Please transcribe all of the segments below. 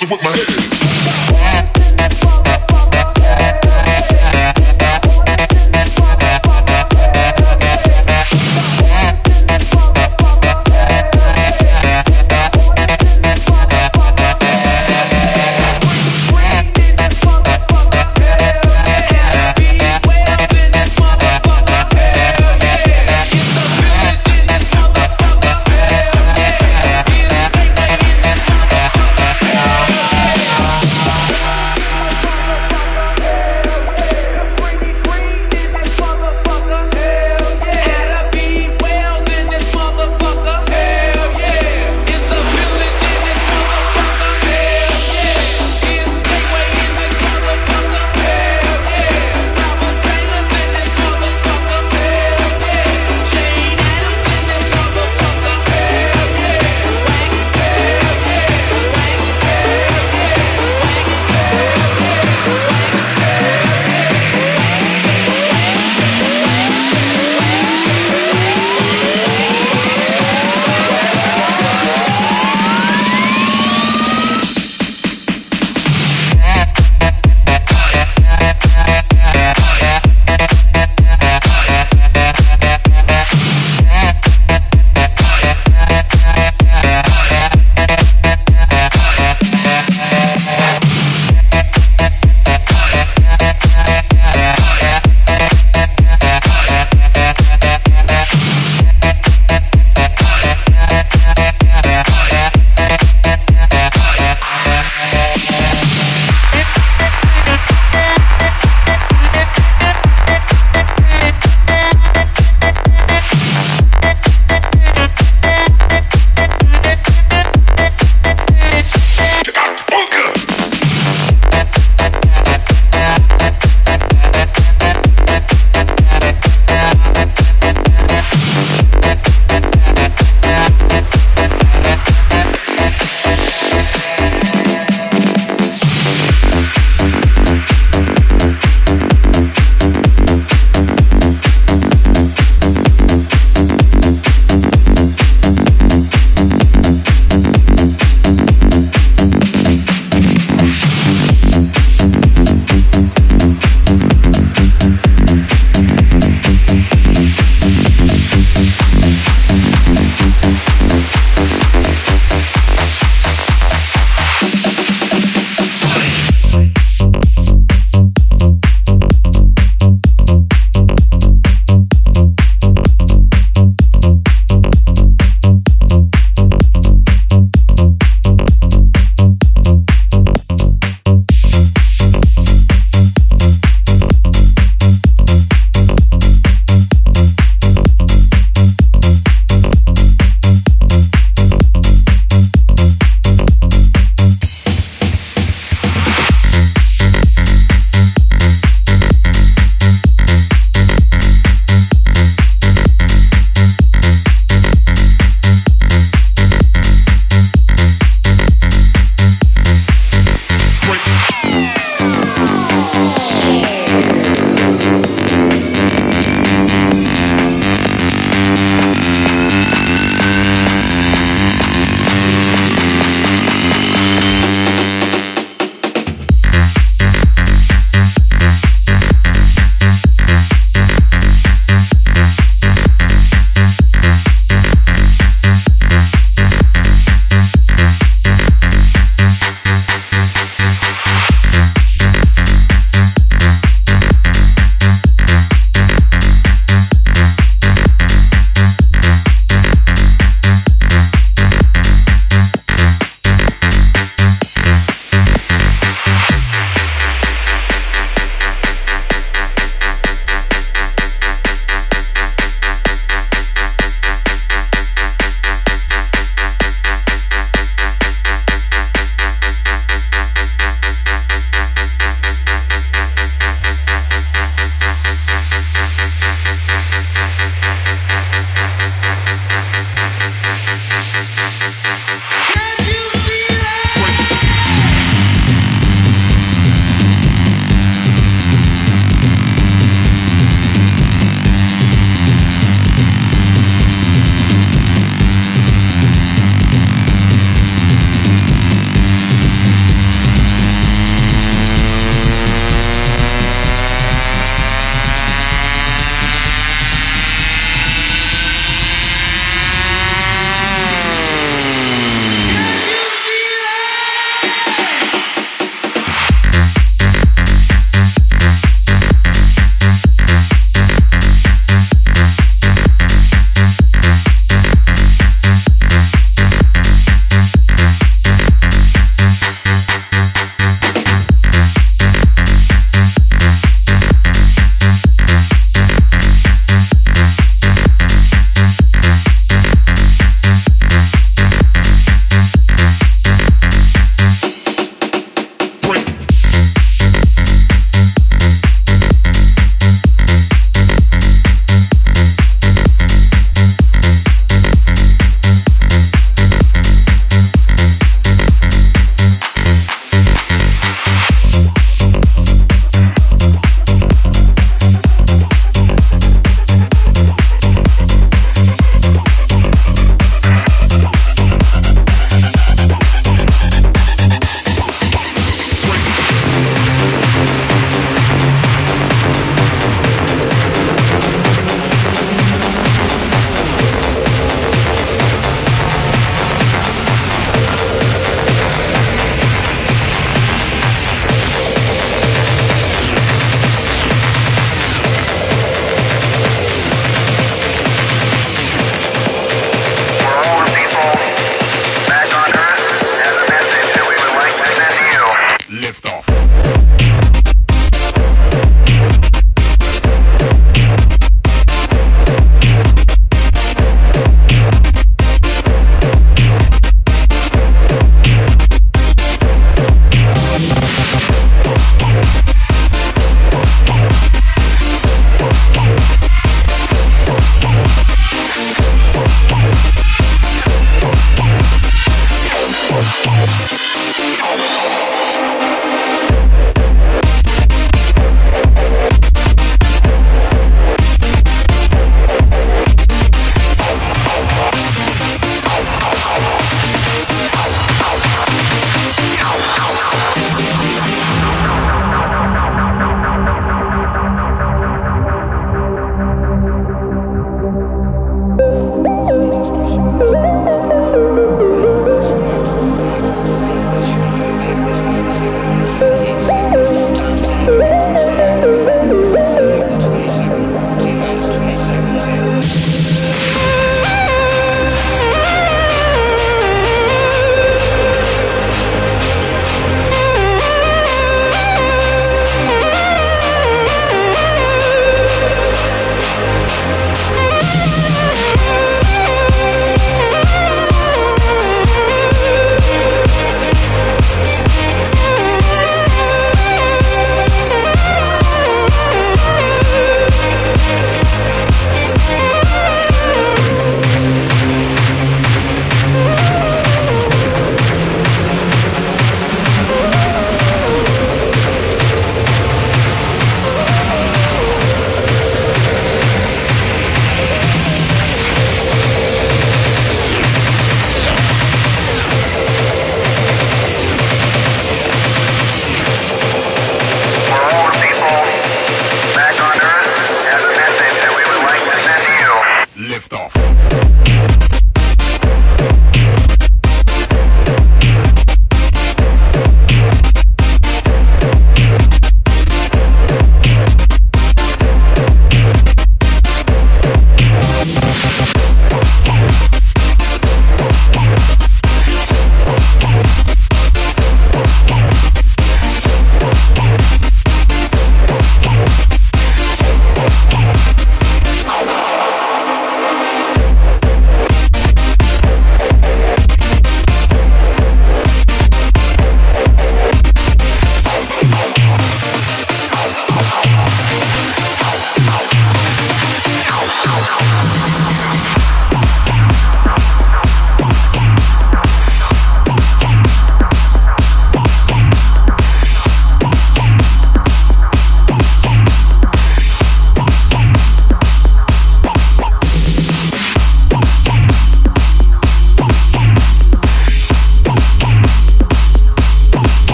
Messing with my head.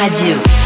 Radio.